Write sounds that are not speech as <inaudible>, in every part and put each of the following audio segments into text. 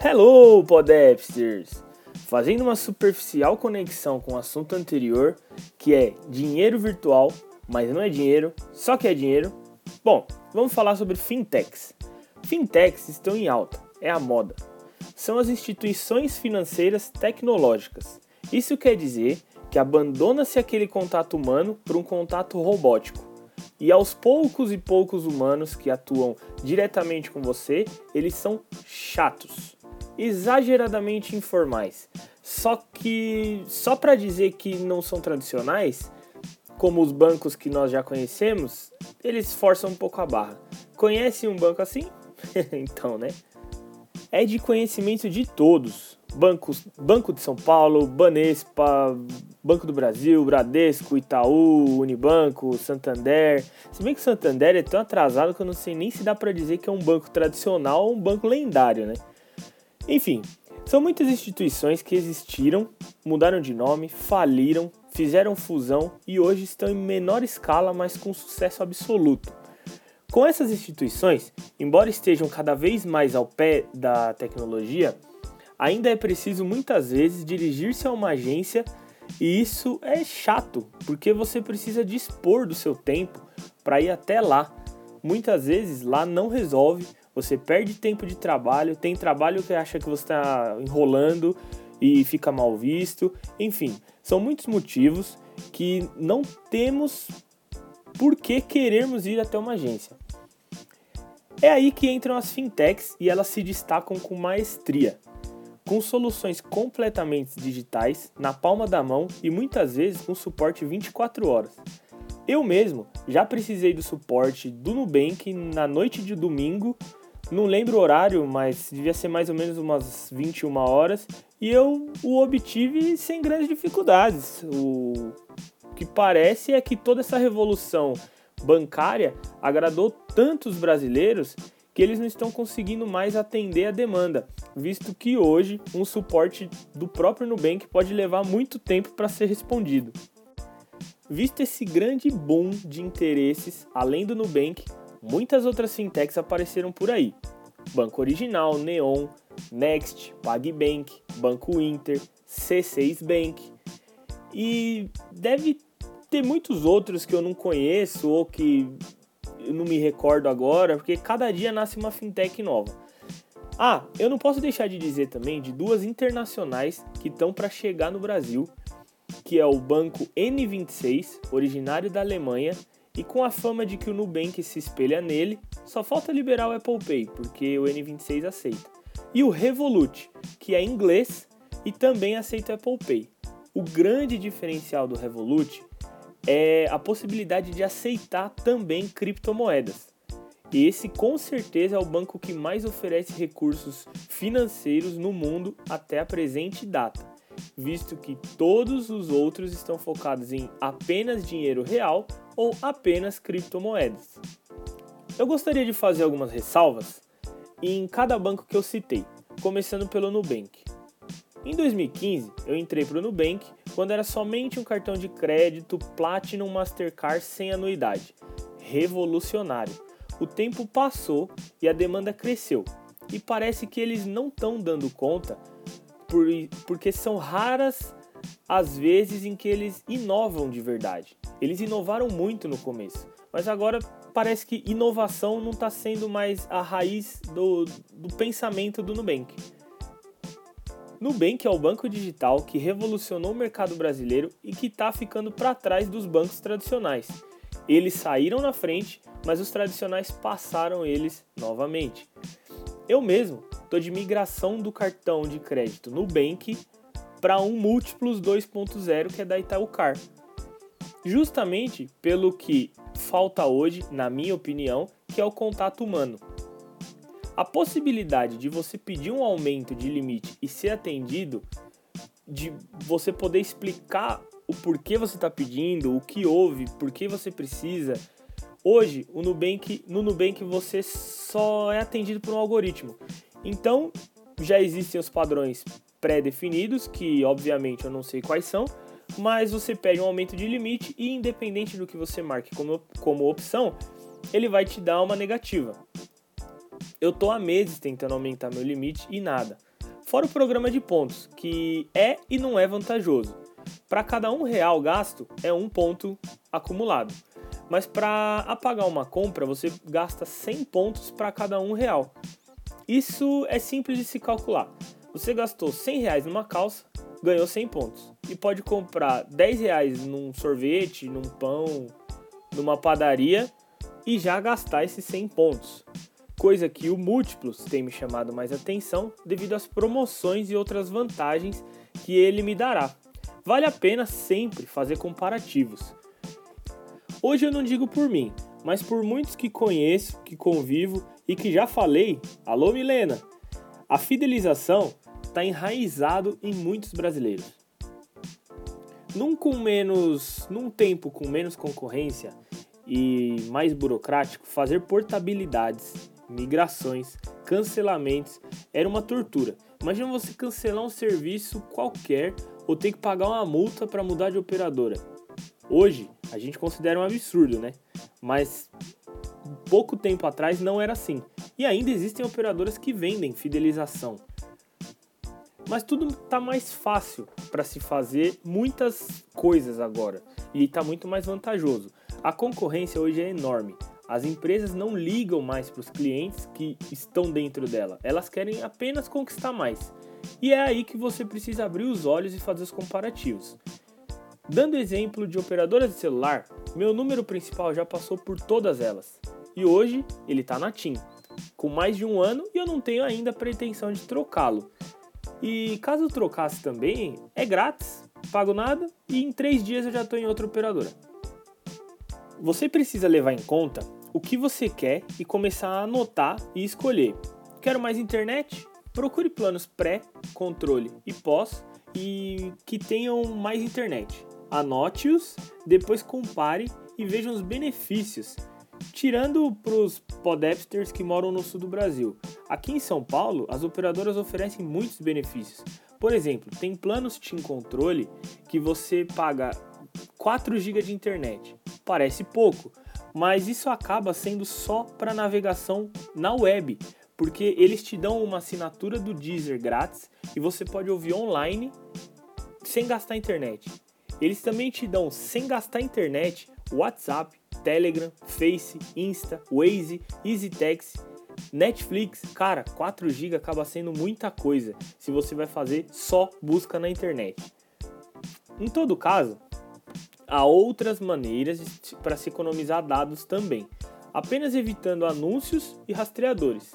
Hello, Podapsters! Fazendo uma superficial conexão com o assunto anterior, que é dinheiro virtual, mas não é dinheiro, só que é dinheiro. Bom, vamos falar sobre fintechs. Fintechs estão em alta, é a moda. São as instituições financeiras tecnológicas. Isso quer dizer que abandona-se aquele contato humano por um contato robótico. E aos poucos e poucos humanos que atuam diretamente com você, eles são chatos exageradamente informais. Só que só para dizer que não são tradicionais, como os bancos que nós já conhecemos, eles forçam um pouco a barra. Conhece um banco assim? <laughs> então, né? É de conhecimento de todos. Bancos, Banco de São Paulo, Banespa, Banco do Brasil, Bradesco, Itaú, Unibanco, Santander. Se bem que o Santander é tão atrasado que eu não sei nem se dá para dizer que é um banco tradicional ou um banco lendário, né? Enfim, são muitas instituições que existiram, mudaram de nome, faliram, fizeram fusão e hoje estão em menor escala, mas com sucesso absoluto. Com essas instituições, embora estejam cada vez mais ao pé da tecnologia, ainda é preciso muitas vezes dirigir-se a uma agência e isso é chato, porque você precisa dispor do seu tempo para ir até lá. Muitas vezes lá não resolve você perde tempo de trabalho, tem trabalho que acha que você está enrolando e fica mal visto. Enfim, são muitos motivos que não temos por que querermos ir até uma agência. É aí que entram as fintechs e elas se destacam com maestria, com soluções completamente digitais, na palma da mão e muitas vezes com suporte 24 horas. Eu mesmo já precisei do suporte do Nubank na noite de domingo não lembro o horário, mas devia ser mais ou menos umas 21 horas. E eu o obtive sem grandes dificuldades. O que parece é que toda essa revolução bancária agradou tantos brasileiros que eles não estão conseguindo mais atender a demanda, visto que hoje um suporte do próprio Nubank pode levar muito tempo para ser respondido. Visto esse grande boom de interesses, além do Nubank, muitas outras fintechs apareceram por aí. Banco Original, Neon, Next, PagBank, Banco Inter, C6 Bank. E deve ter muitos outros que eu não conheço ou que eu não me recordo agora, porque cada dia nasce uma fintech nova. Ah, eu não posso deixar de dizer também de duas internacionais que estão para chegar no Brasil, que é o banco N26, originário da Alemanha, e com a fama de que o Nubank se espelha nele, só falta liberar o Apple Pay, porque o N26 aceita. E o Revolut, que é inglês e também aceita o Apple Pay. O grande diferencial do Revolut é a possibilidade de aceitar também criptomoedas. Esse com certeza é o banco que mais oferece recursos financeiros no mundo até a presente data, visto que todos os outros estão focados em apenas dinheiro real ou apenas criptomoedas. Eu gostaria de fazer algumas ressalvas em cada banco que eu citei, começando pelo Nubank. Em 2015, eu entrei para o Nubank quando era somente um cartão de crédito Platinum Mastercard sem anuidade. Revolucionário. O tempo passou e a demanda cresceu, e parece que eles não estão dando conta por, porque são raras as vezes em que eles inovam de verdade. Eles inovaram muito no começo, mas agora parece que inovação não está sendo mais a raiz do, do pensamento do Nubank. Nubank é o banco digital que revolucionou o mercado brasileiro e que está ficando para trás dos bancos tradicionais. Eles saíram na frente, mas os tradicionais passaram eles novamente. Eu mesmo estou de migração do cartão de crédito Nubank para um Múltiplos 2.0 que é da Itaú Car justamente pelo que falta hoje, na minha opinião, que é o contato humano. A possibilidade de você pedir um aumento de limite e ser atendido, de você poder explicar o porquê você está pedindo, o que houve, por que você precisa. Hoje, o Nubank, no Nubank você só é atendido por um algoritmo. Então, já existem os padrões pré-definidos, que obviamente eu não sei quais são, mas você pede um aumento de limite e independente do que você marque como, como opção, ele vai te dar uma negativa. Eu tô há meses tentando aumentar meu limite e nada. Fora o programa de pontos, que é e não é vantajoso. Para cada um real gasto é um ponto acumulado. Mas para apagar uma compra, você gasta 100 pontos para cada um real. Isso é simples de se calcular. Você gastou 100 reais numa calça, ganhou 100 pontos. E pode comprar 10 reais num sorvete, num pão, numa padaria e já gastar esses 100 pontos. Coisa que o Múltiplos tem me chamado mais atenção devido às promoções e outras vantagens que ele me dará. Vale a pena sempre fazer comparativos. Hoje eu não digo por mim, mas por muitos que conheço, que convivo e que já falei, alô Milena, a fidelização está enraizado em muitos brasileiros. Num, com menos, num tempo com menos concorrência e mais burocrático, fazer portabilidades, migrações, cancelamentos era uma tortura. Imagina você cancelar um serviço qualquer ou ter que pagar uma multa para mudar de operadora. Hoje a gente considera um absurdo, né? Mas pouco tempo atrás não era assim. E ainda existem operadoras que vendem fidelização. Mas tudo está mais fácil para se fazer muitas coisas agora e está muito mais vantajoso. A concorrência hoje é enorme. As empresas não ligam mais para os clientes que estão dentro dela, elas querem apenas conquistar mais. E é aí que você precisa abrir os olhos e fazer os comparativos. Dando exemplo de operadoras de celular, meu número principal já passou por todas elas. E hoje ele está na TIM, com mais de um ano e eu não tenho ainda pretensão de trocá-lo. E caso trocasse também, é grátis, pago nada e em três dias eu já estou em outra operadora. Você precisa levar em conta o que você quer e começar a anotar e escolher. Quero mais internet? Procure planos pré, controle e pós e que tenham mais internet anote-os, depois compare e veja os benefícios. Tirando para os podapsters que moram no sul do Brasil. Aqui em São Paulo, as operadoras oferecem muitos benefícios. Por exemplo, tem planos Team Controle que você paga 4 GB de internet. Parece pouco, mas isso acaba sendo só para navegação na web, porque eles te dão uma assinatura do Deezer grátis e você pode ouvir online sem gastar internet. Eles também te dão, sem gastar internet, WhatsApp, Telegram, Face, Insta, Waze, EasyTaxi, Netflix. Cara, 4 GB acaba sendo muita coisa se você vai fazer só busca na internet. Em todo caso, há outras maneiras para se economizar dados também, apenas evitando anúncios e rastreadores.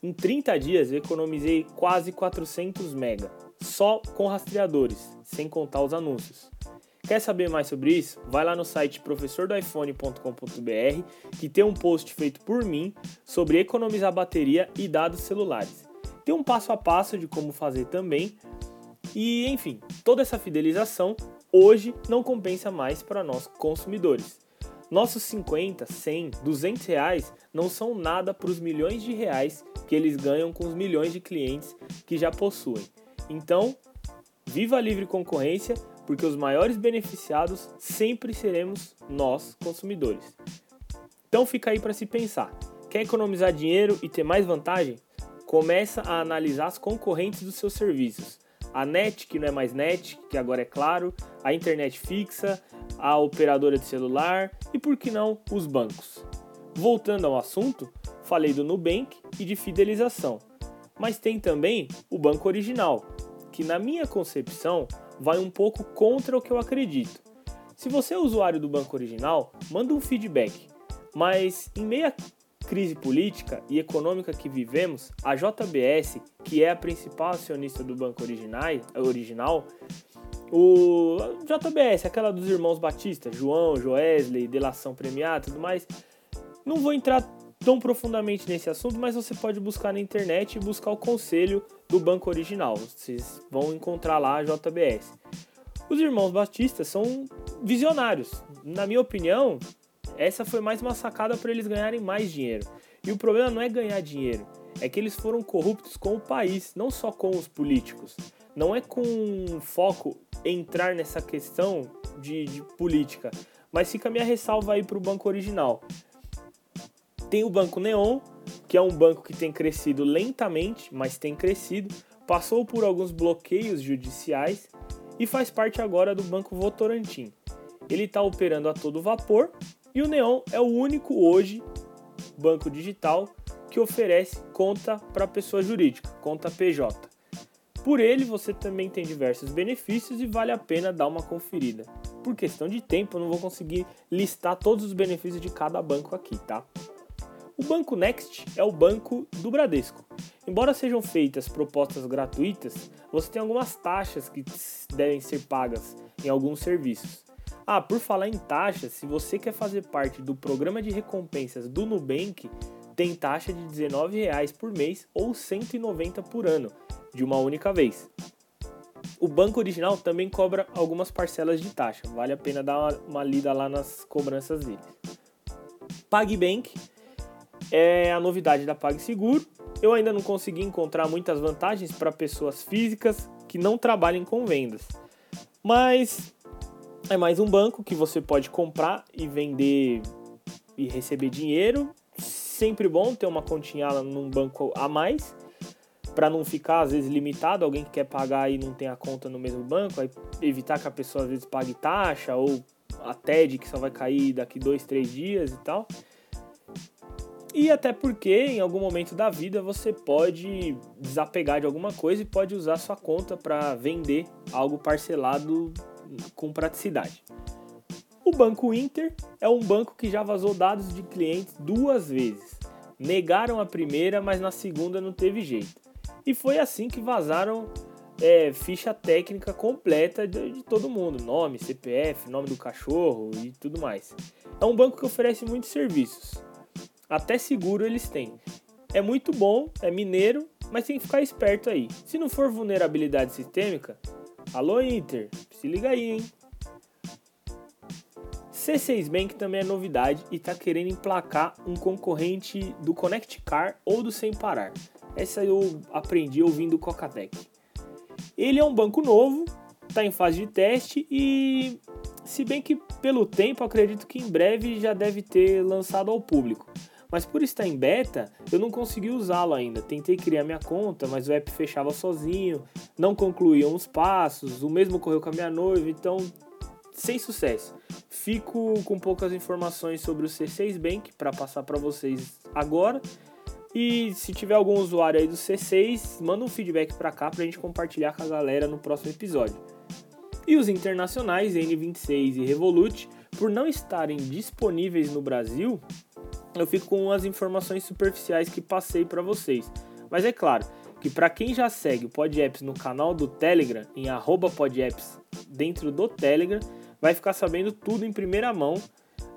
Em 30 dias eu economizei quase 400 MB, só com rastreadores, sem contar os anúncios. Quer saber mais sobre isso? Vai lá no site professordoiphone.com.br que tem um post feito por mim sobre economizar bateria e dados celulares. Tem um passo a passo de como fazer também. E enfim, toda essa fidelização hoje não compensa mais para nós consumidores. Nossos 50, 100, 200 reais não são nada para os milhões de reais que eles ganham com os milhões de clientes que já possuem. Então, viva a livre concorrência, porque os maiores beneficiados sempre seremos nós, consumidores. Então fica aí para se pensar. Quer economizar dinheiro e ter mais vantagem? Começa a analisar as concorrentes dos seus serviços. A net, que não é mais net, que agora é claro, a internet fixa, a operadora de celular e por que não os bancos. Voltando ao assunto, falei do Nubank e de fidelização, mas tem também o banco original, que na minha concepção vai um pouco contra o que eu acredito. Se você é usuário do banco original, manda um feedback. Mas em meio à crise política e econômica que vivemos, a JBS, que é a principal acionista do banco original, o JBS, aquela dos irmãos Batista, João, Joesley, delação premiada e tudo mais, não vou entrar tão profundamente nesse assunto, mas você pode buscar na internet e buscar o conselho do banco original. Vocês vão encontrar lá a JBS. Os irmãos Batistas são visionários. Na minha opinião, essa foi mais uma sacada para eles ganharem mais dinheiro. E o problema não é ganhar dinheiro, é que eles foram corruptos com o país, não só com os políticos. Não é com foco entrar nessa questão de, de política, mas fica a minha ressalva aí para o banco original. Tem o Banco Neon, que é um banco que tem crescido lentamente, mas tem crescido, passou por alguns bloqueios judiciais e faz parte agora do Banco Votorantim. Ele está operando a todo vapor e o Neon é o único hoje banco digital que oferece conta para pessoa jurídica, conta PJ. Por ele você também tem diversos benefícios e vale a pena dar uma conferida. Por questão de tempo, eu não vou conseguir listar todos os benefícios de cada banco aqui, tá? O Banco Next é o banco do Bradesco. Embora sejam feitas propostas gratuitas, você tem algumas taxas que devem ser pagas em alguns serviços. Ah, por falar em taxas, se você quer fazer parte do programa de recompensas do Nubank, tem taxa de R$19,00 por mês ou 190 por ano, de uma única vez. O banco original também cobra algumas parcelas de taxa, vale a pena dar uma, uma lida lá nas cobranças deles. PagBank é a novidade da PagSeguro. Eu ainda não consegui encontrar muitas vantagens para pessoas físicas que não trabalhem com vendas. Mas é mais um banco que você pode comprar e vender e receber dinheiro. Sempre bom ter uma continha num banco a mais para não ficar às vezes limitado, alguém que quer pagar e não tem a conta no mesmo banco, aí evitar que a pessoa às vezes pague taxa ou a TED que só vai cair daqui dois, três dias e tal. E até porque em algum momento da vida você pode desapegar de alguma coisa e pode usar sua conta para vender algo parcelado com praticidade. O Banco Inter é um banco que já vazou dados de clientes duas vezes. Negaram a primeira, mas na segunda não teve jeito. E foi assim que vazaram é, ficha técnica completa de, de, todo mundo: nome, CPF, nome do cachorro e tudo mais. É um banco que oferece muitos serviços. Até seguro eles têm. É muito bom, é mineiro, mas tem que ficar esperto aí. Se não for vulnerabilidade sistêmica, alô Inter, se liga aí, hein? C6 Bank também é novidade e está querendo emplacar um concorrente do Connect Car ou do Sem Parar. Essa eu aprendi ouvindo o Cocatec. Ele é um banco novo, está em fase de teste e, se bem que pelo tempo, acredito que em breve já deve ter lançado ao público mas por estar em beta, eu não consegui usá-lo ainda. Tentei criar minha conta, mas o app fechava sozinho, não concluíam os passos, o mesmo ocorreu com a minha noiva, então sem sucesso. Fico com poucas informações sobre o C6 Bank para passar para vocês agora. E se tiver algum usuário aí do C6, manda um feedback para cá para a gente compartilhar com a galera no próximo episódio. E os internacionais N26 e Revolut, por não estarem disponíveis no Brasil, eu fico com as informações superficiais que passei para vocês. Mas é claro que para quem já segue o PodApps no canal do Telegram, em @podapps dentro do Telegram, vai ficar sabendo tudo em primeira mão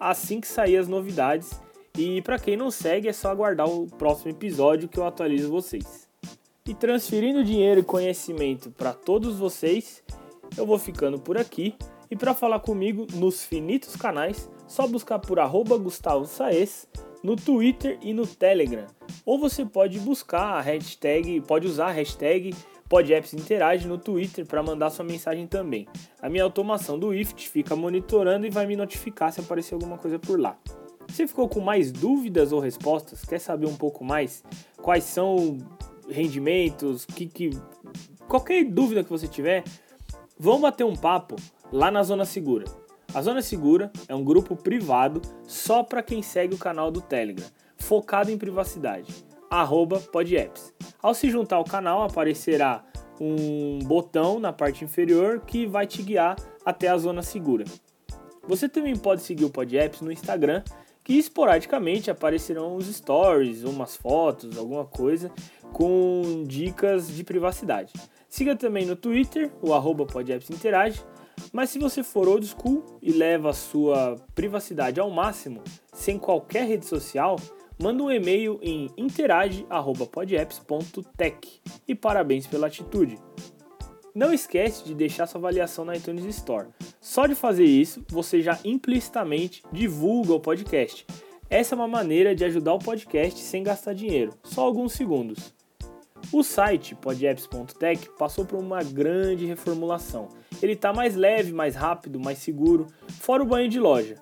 assim que sair as novidades. E para quem não segue, é só aguardar o próximo episódio que eu atualizo vocês. E transferindo dinheiro e conhecimento para todos vocês, eu vou ficando por aqui. E para falar comigo nos finitos canais, só buscar por arroba Gustavo Saez no Twitter e no Telegram. Ou você pode buscar a hashtag, pode usar a hashtag PodApps Interage no Twitter para mandar sua mensagem também. A minha automação do IFT fica monitorando e vai me notificar se aparecer alguma coisa por lá. Se ficou com mais dúvidas ou respostas, quer saber um pouco mais quais são rendimentos, que, que qualquer dúvida que você tiver, vamos bater um papo lá na Zona Segura. A Zona Segura é um grupo privado só para quem segue o canal do Telegram, focado em privacidade, podapps. Ao se juntar ao canal, aparecerá um botão na parte inferior que vai te guiar até a Zona Segura. Você também pode seguir o PodApps no Instagram, que esporadicamente aparecerão os stories, umas fotos, alguma coisa com dicas de privacidade. Siga também no Twitter, o arroba Interage, mas se você for old school e leva a sua privacidade ao máximo, sem qualquer rede social, manda um e-mail em interage@podapps.tech e parabéns pela atitude. Não esquece de deixar sua avaliação na iTunes Store. Só de fazer isso, você já implicitamente divulga o podcast. Essa é uma maneira de ajudar o podcast sem gastar dinheiro, só alguns segundos. O site podapps.tech passou por uma grande reformulação ele está mais leve, mais rápido, mais seguro, fora o banho de loja,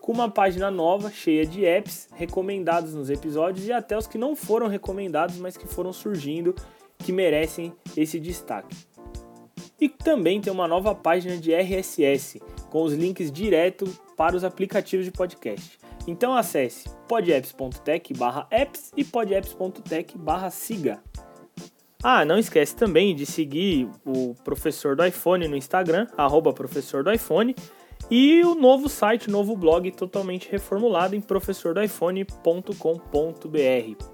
com uma página nova cheia de apps recomendados nos episódios e até os que não foram recomendados, mas que foram surgindo, que merecem esse destaque. E também tem uma nova página de RSS, com os links direto para os aplicativos de podcast. Então acesse podapps.tech/apps e podapps.tech/siga. Ah, não esquece também de seguir o professor do iPhone no Instagram, arroba professor do iPhone, e o novo site, o novo blog totalmente reformulado em professordoiphone.com.br.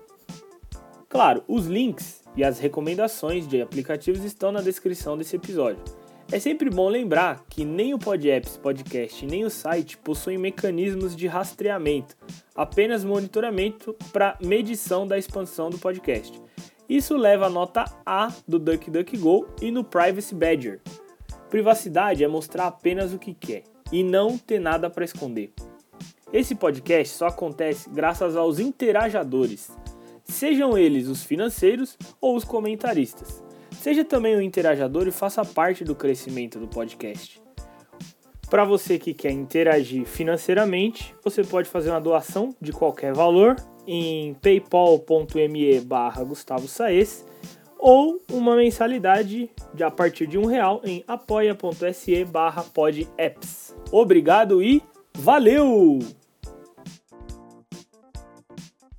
Claro, os links e as recomendações de aplicativos estão na descrição desse episódio. É sempre bom lembrar que nem o PodApps Podcast nem o site possuem mecanismos de rastreamento, apenas monitoramento para medição da expansão do podcast. Isso leva a nota A do DuckDuckGo e no Privacy Badger. Privacidade é mostrar apenas o que quer e não ter nada para esconder. Esse podcast só acontece graças aos interajadores, sejam eles os financeiros ou os comentaristas. Seja também um interajador e faça parte do crescimento do podcast. Para você que quer interagir financeiramente, você pode fazer uma doação de qualquer valor em paypal.me barra Gustavo Saez ou uma mensalidade de a partir de um real em apoia.se barra podapps. Obrigado e valeu!